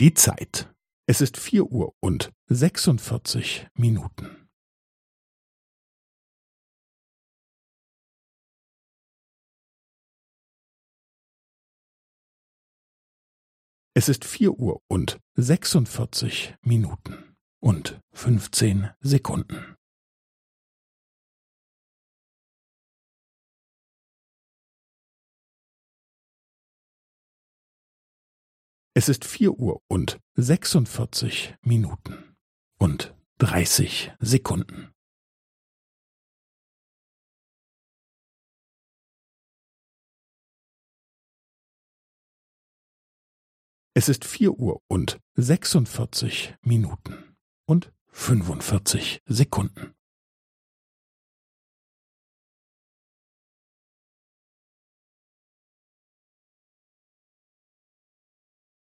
Die Zeit. Es ist vier Uhr und sechsundvierzig Minuten. Es ist vier Uhr und sechsundvierzig Minuten und fünfzehn Sekunden. Es ist vier Uhr und sechsundvierzig Minuten und dreißig Sekunden. Es ist vier Uhr und sechsundvierzig Minuten und fünfundvierzig Sekunden.